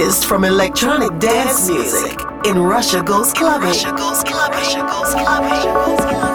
Latest from electronic dance music in Russia Goes Clubbing. Russia Goes Clubbing. Russia Goes Clubbing.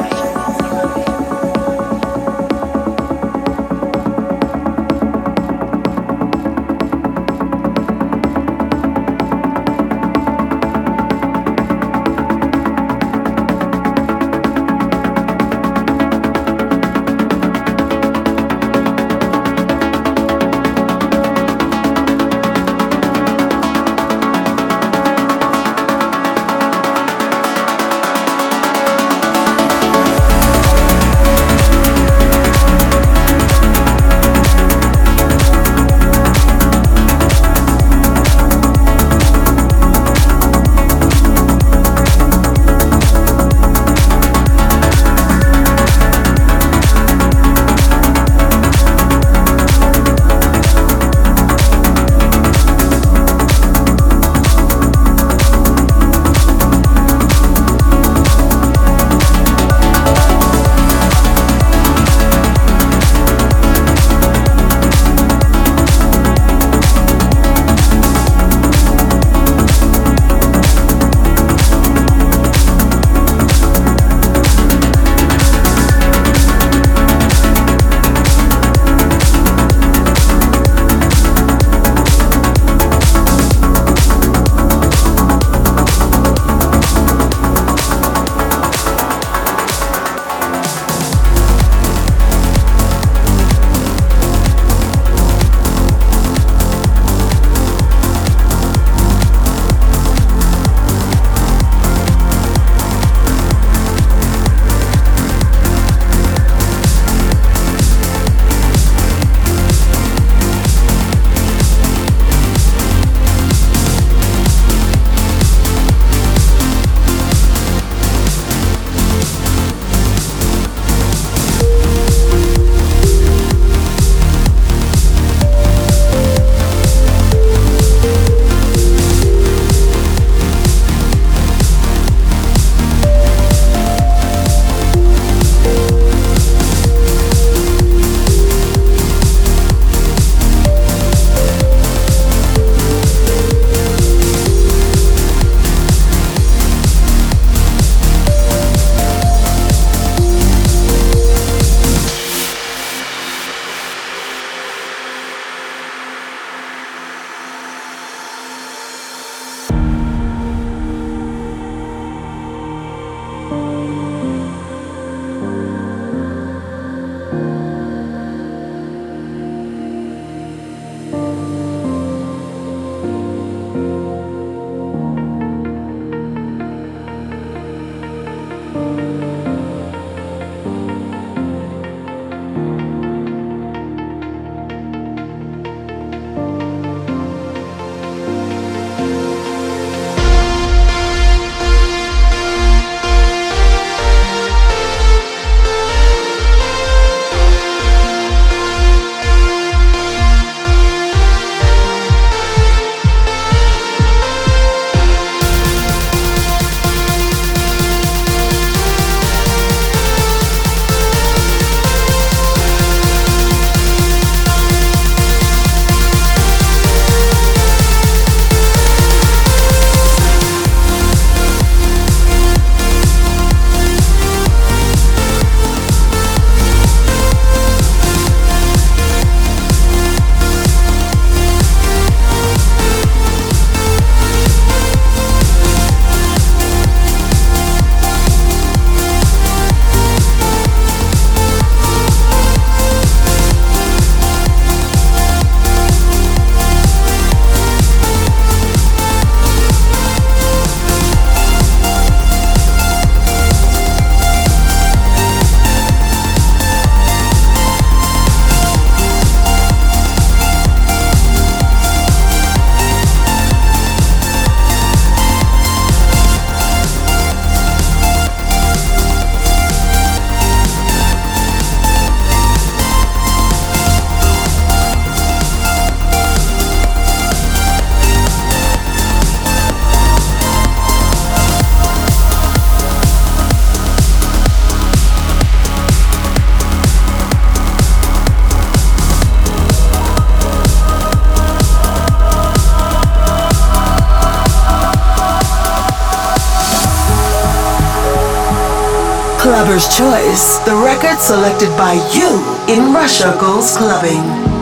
Choice, the record selected by you in Russia Goes Clubbing.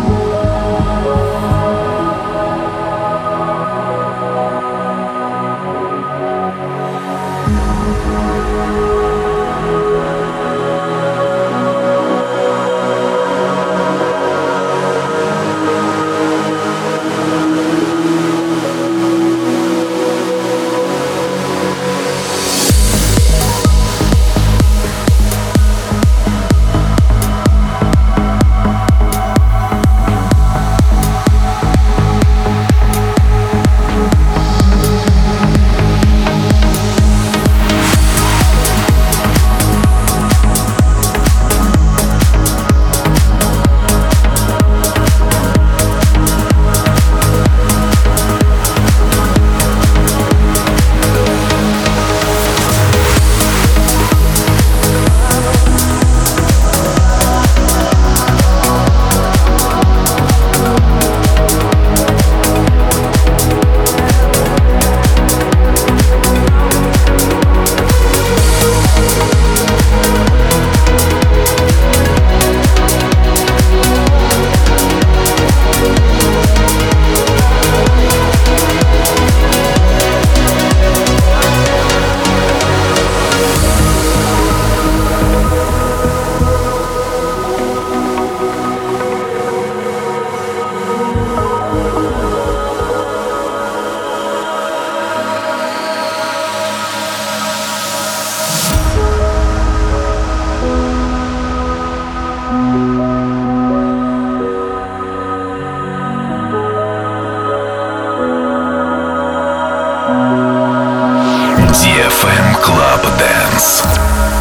FM Club Dance.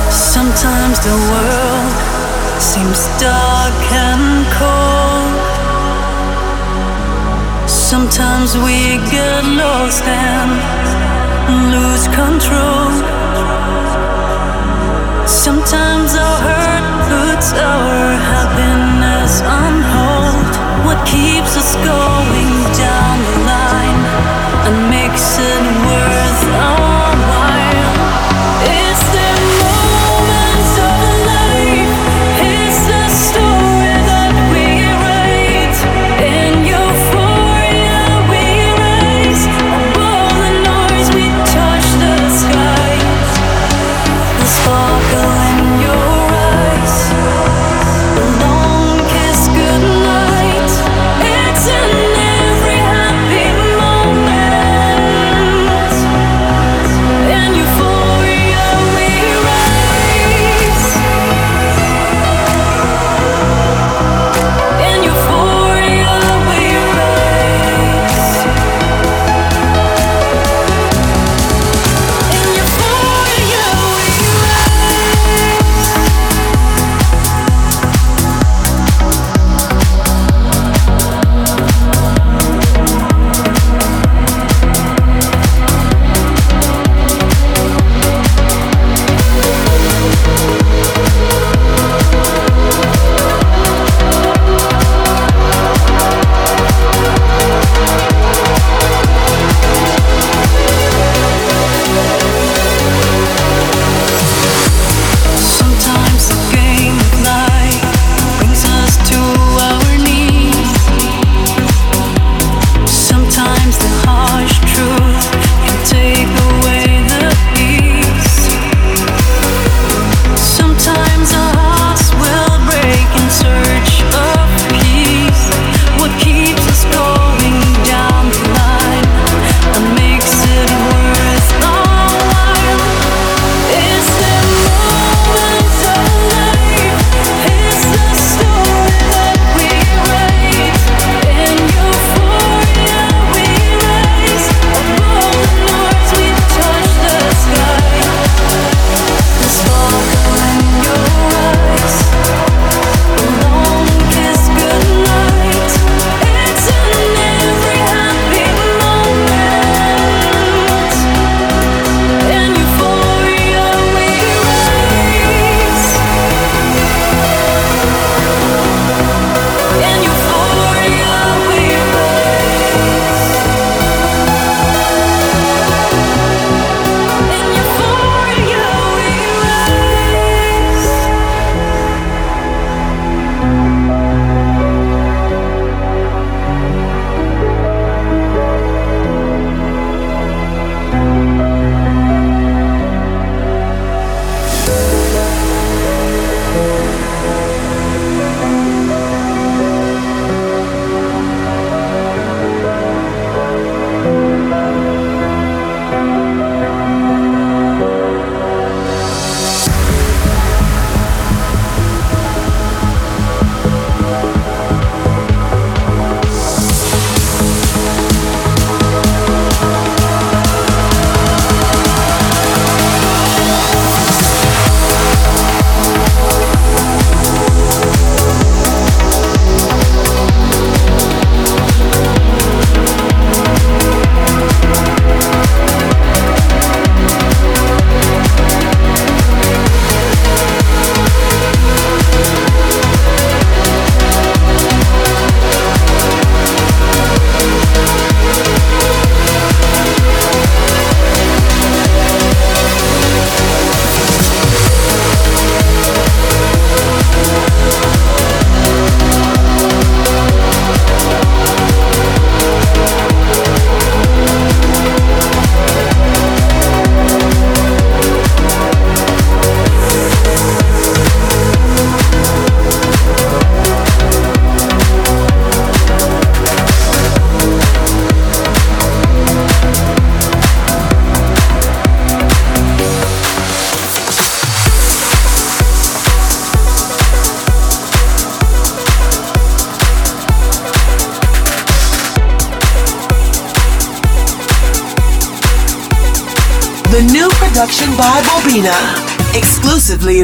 Sometimes the world seems dark and cold. Sometimes we get lost and lose control. Sometimes our hurt puts our happiness on hold. What keeps us going down?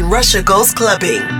Russia Goes Clubbing.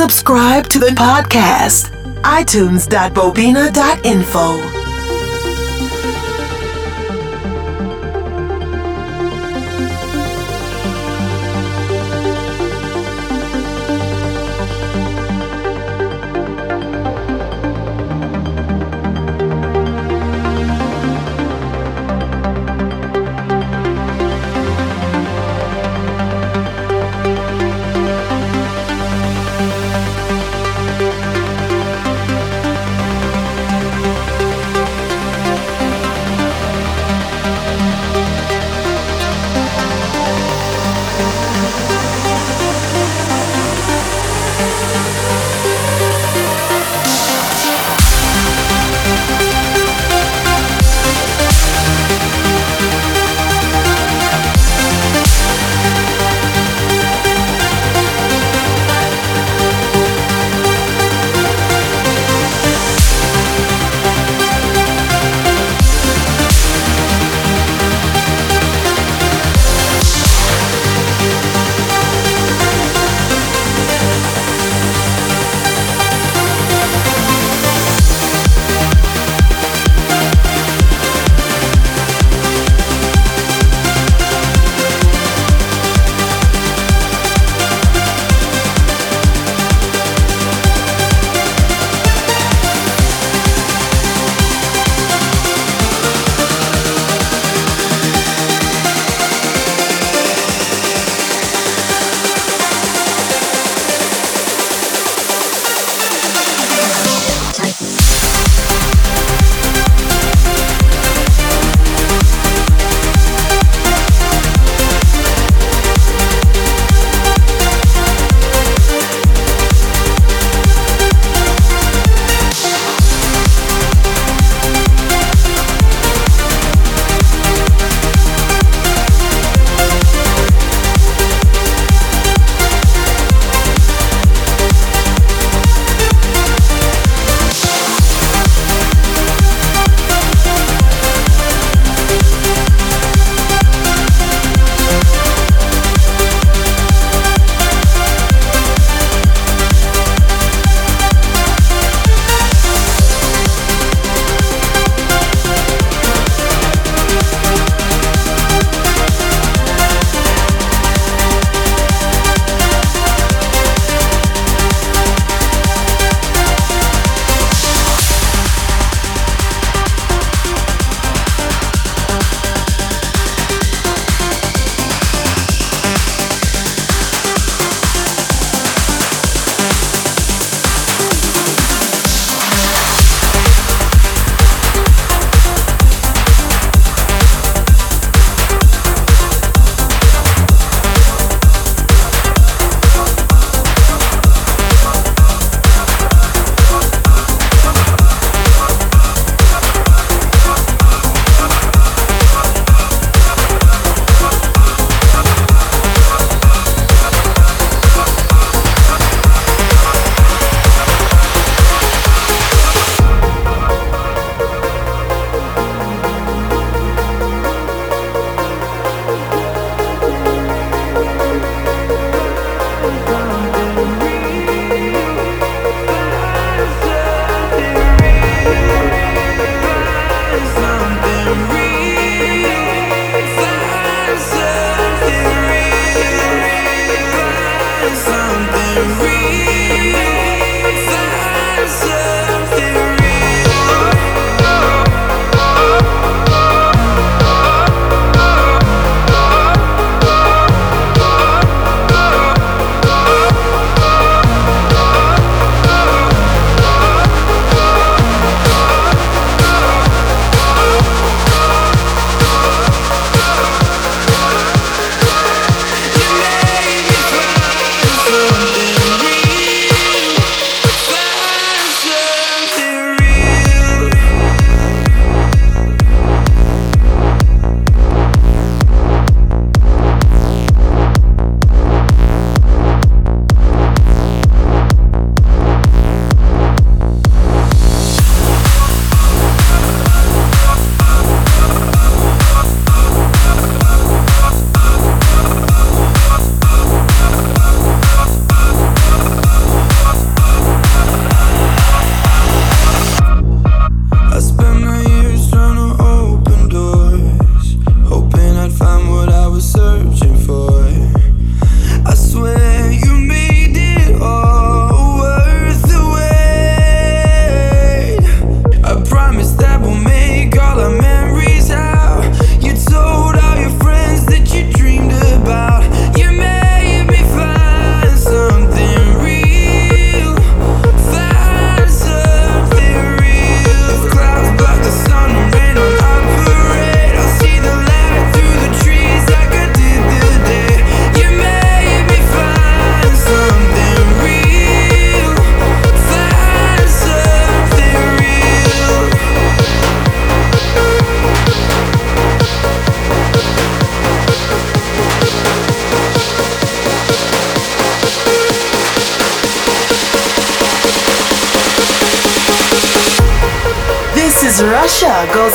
Subscribe to the podcast. iTunes.bobina.info.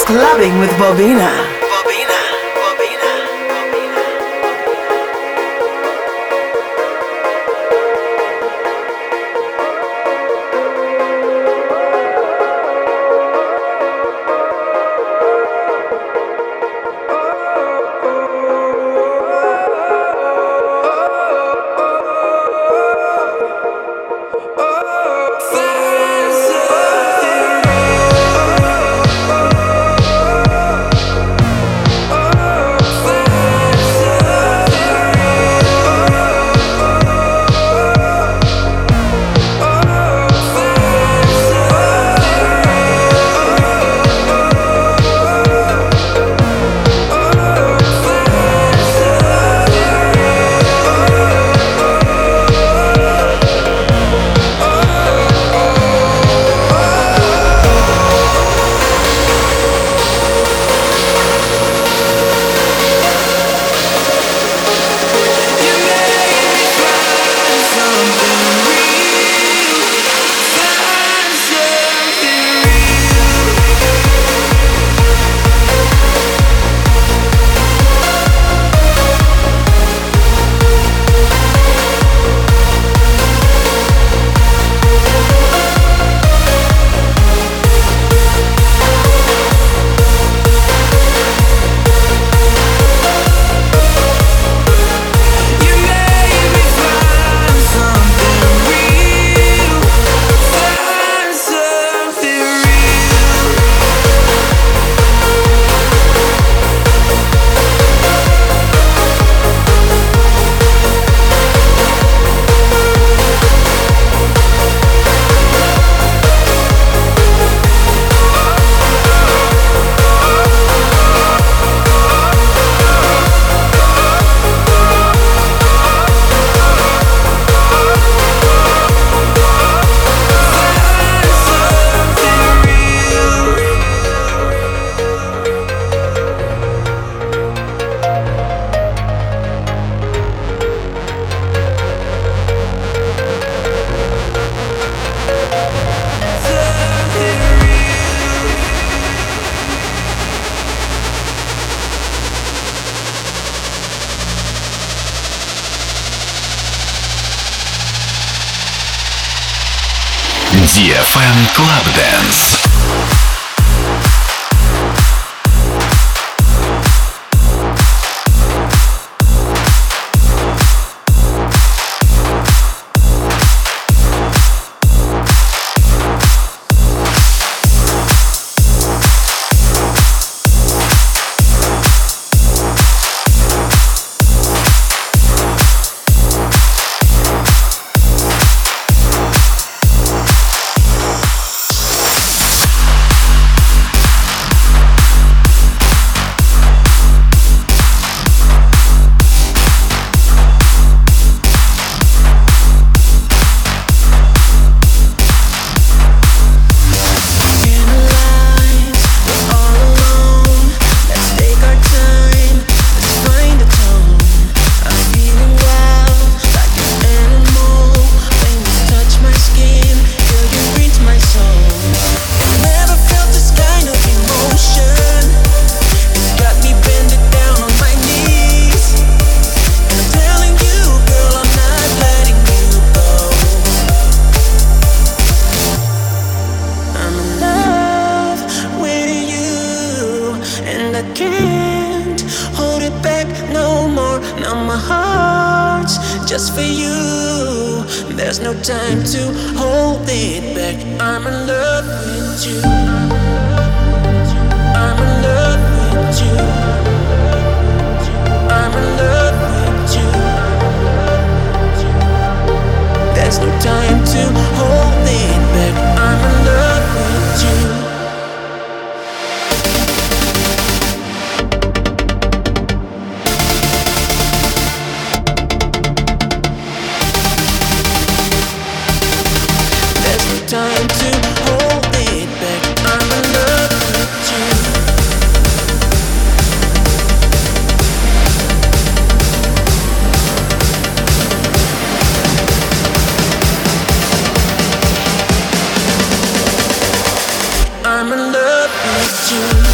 Clubbing with Bobina. you.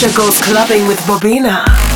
This Goes Clubbing with Bobina.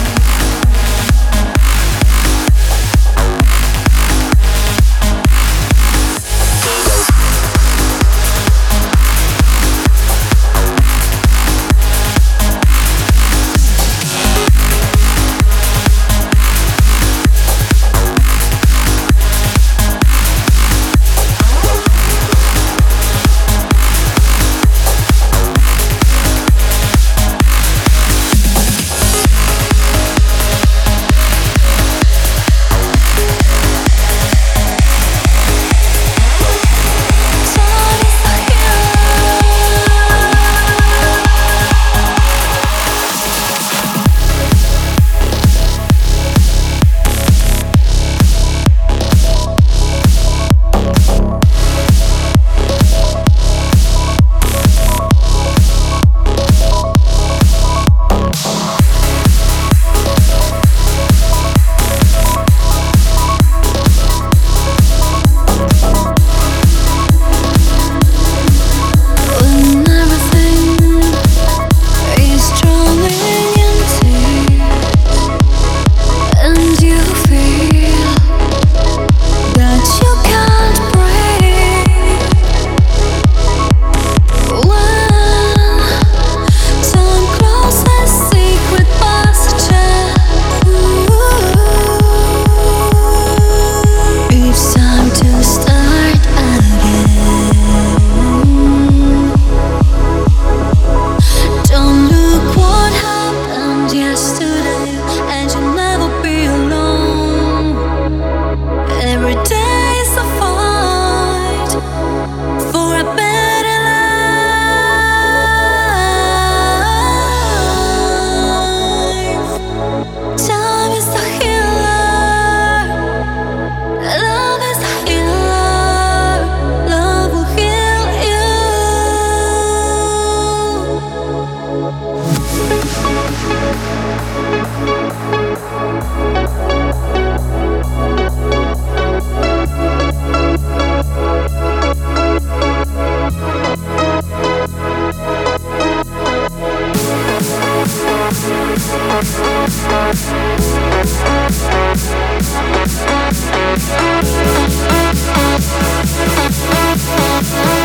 Clubbing.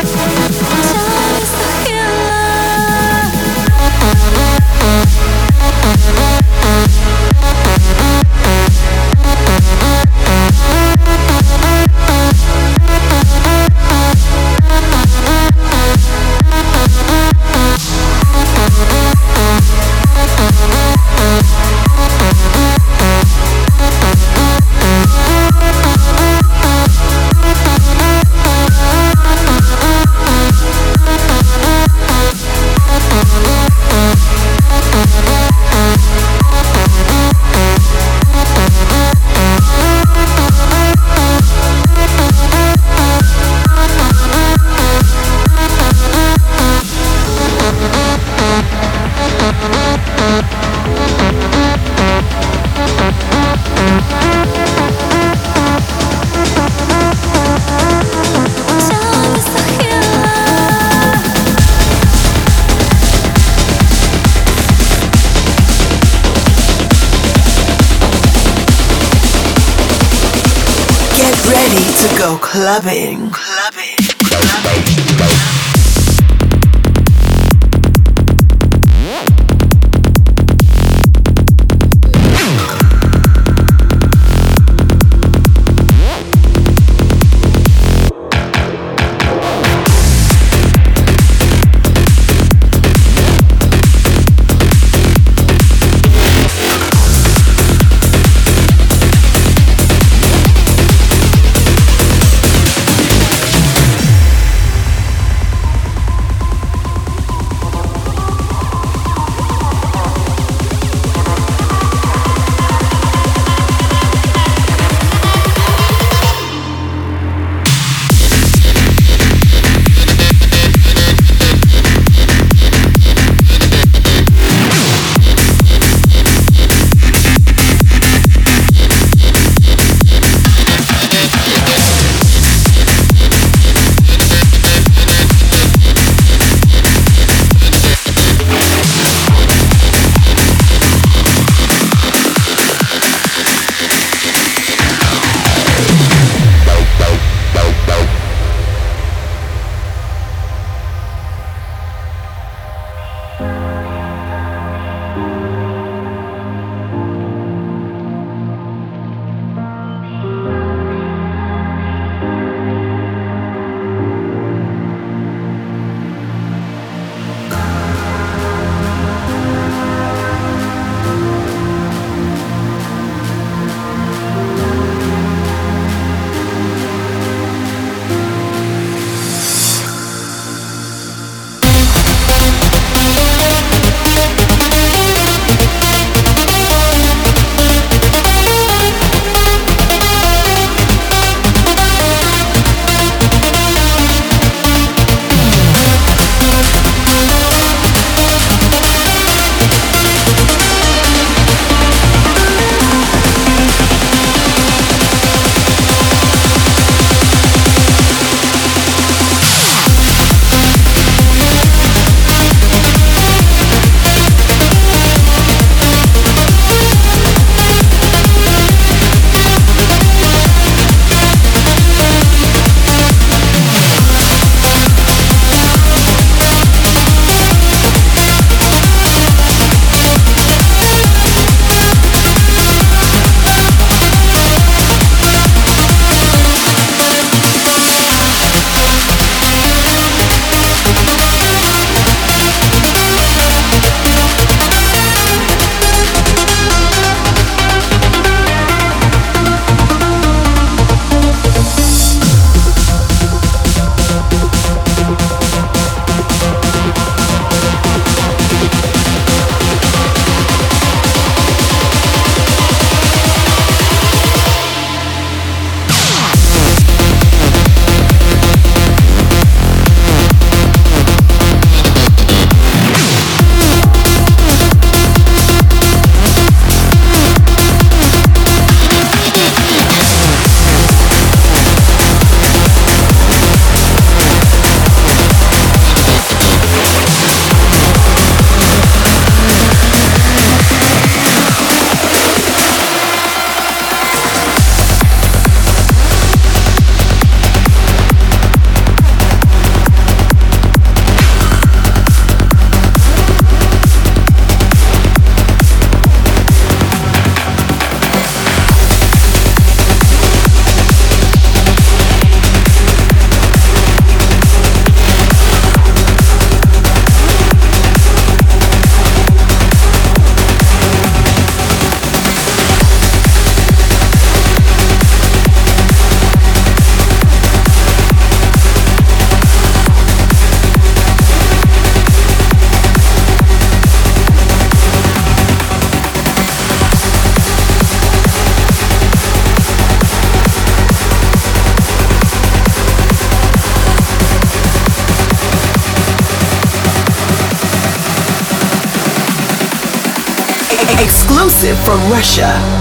Russia.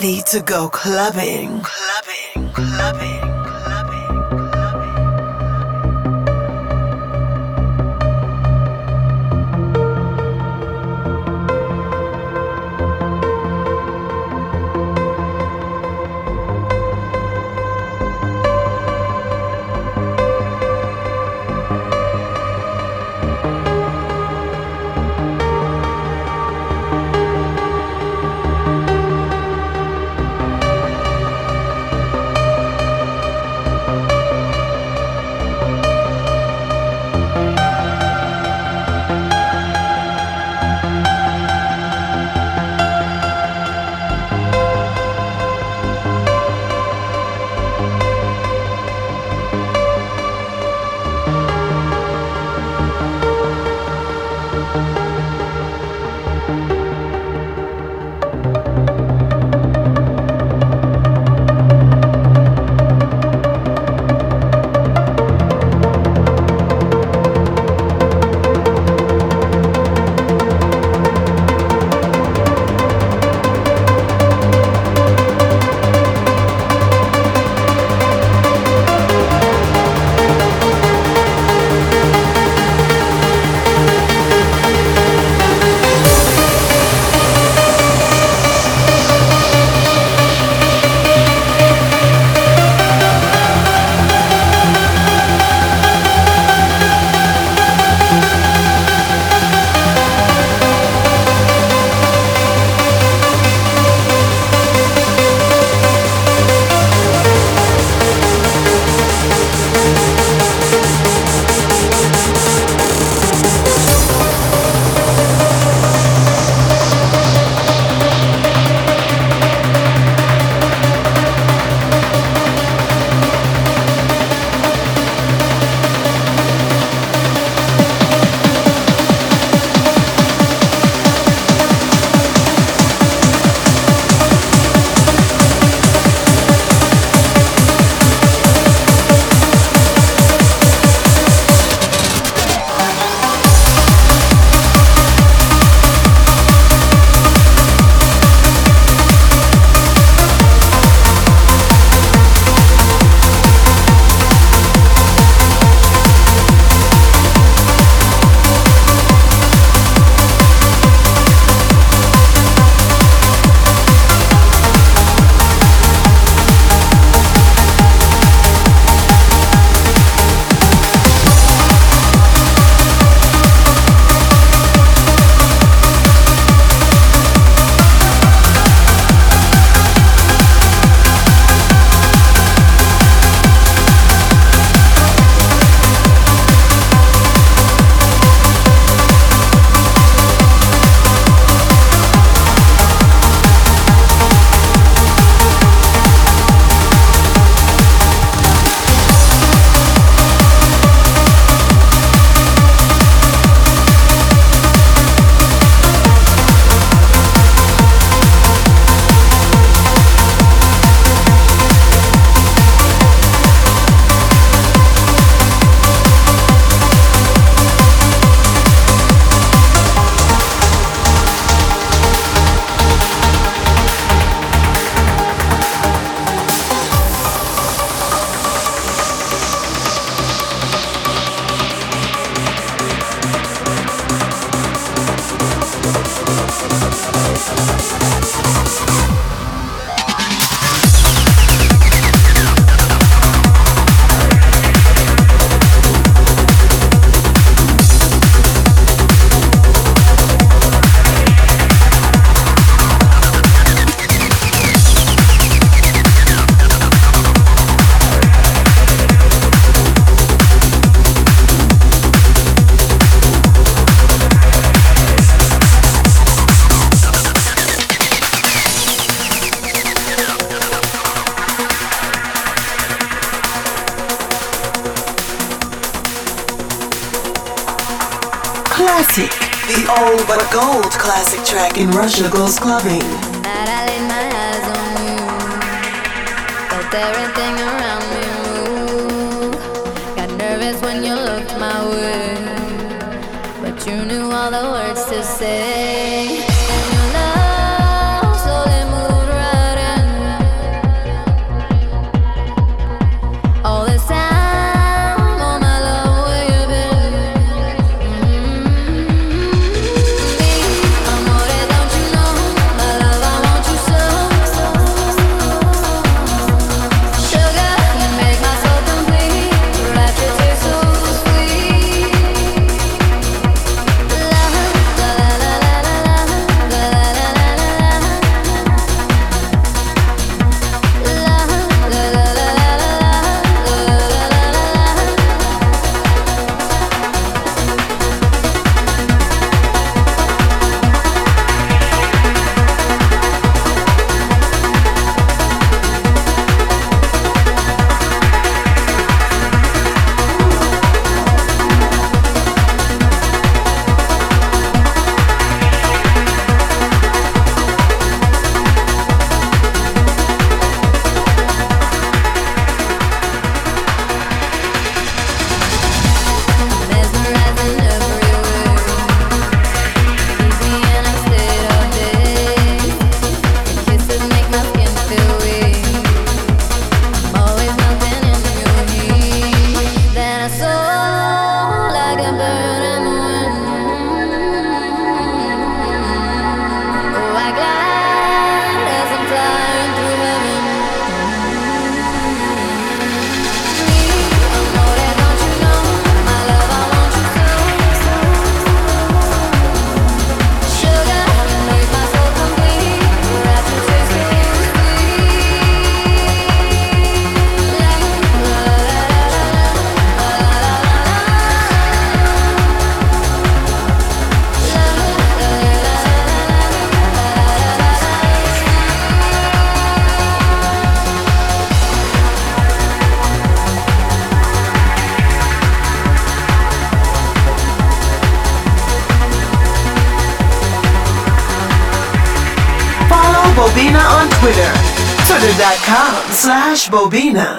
To go. Clubbing, track in Russia Goes Clubbing. That I laid my eyes on you, felt everything around Bobina.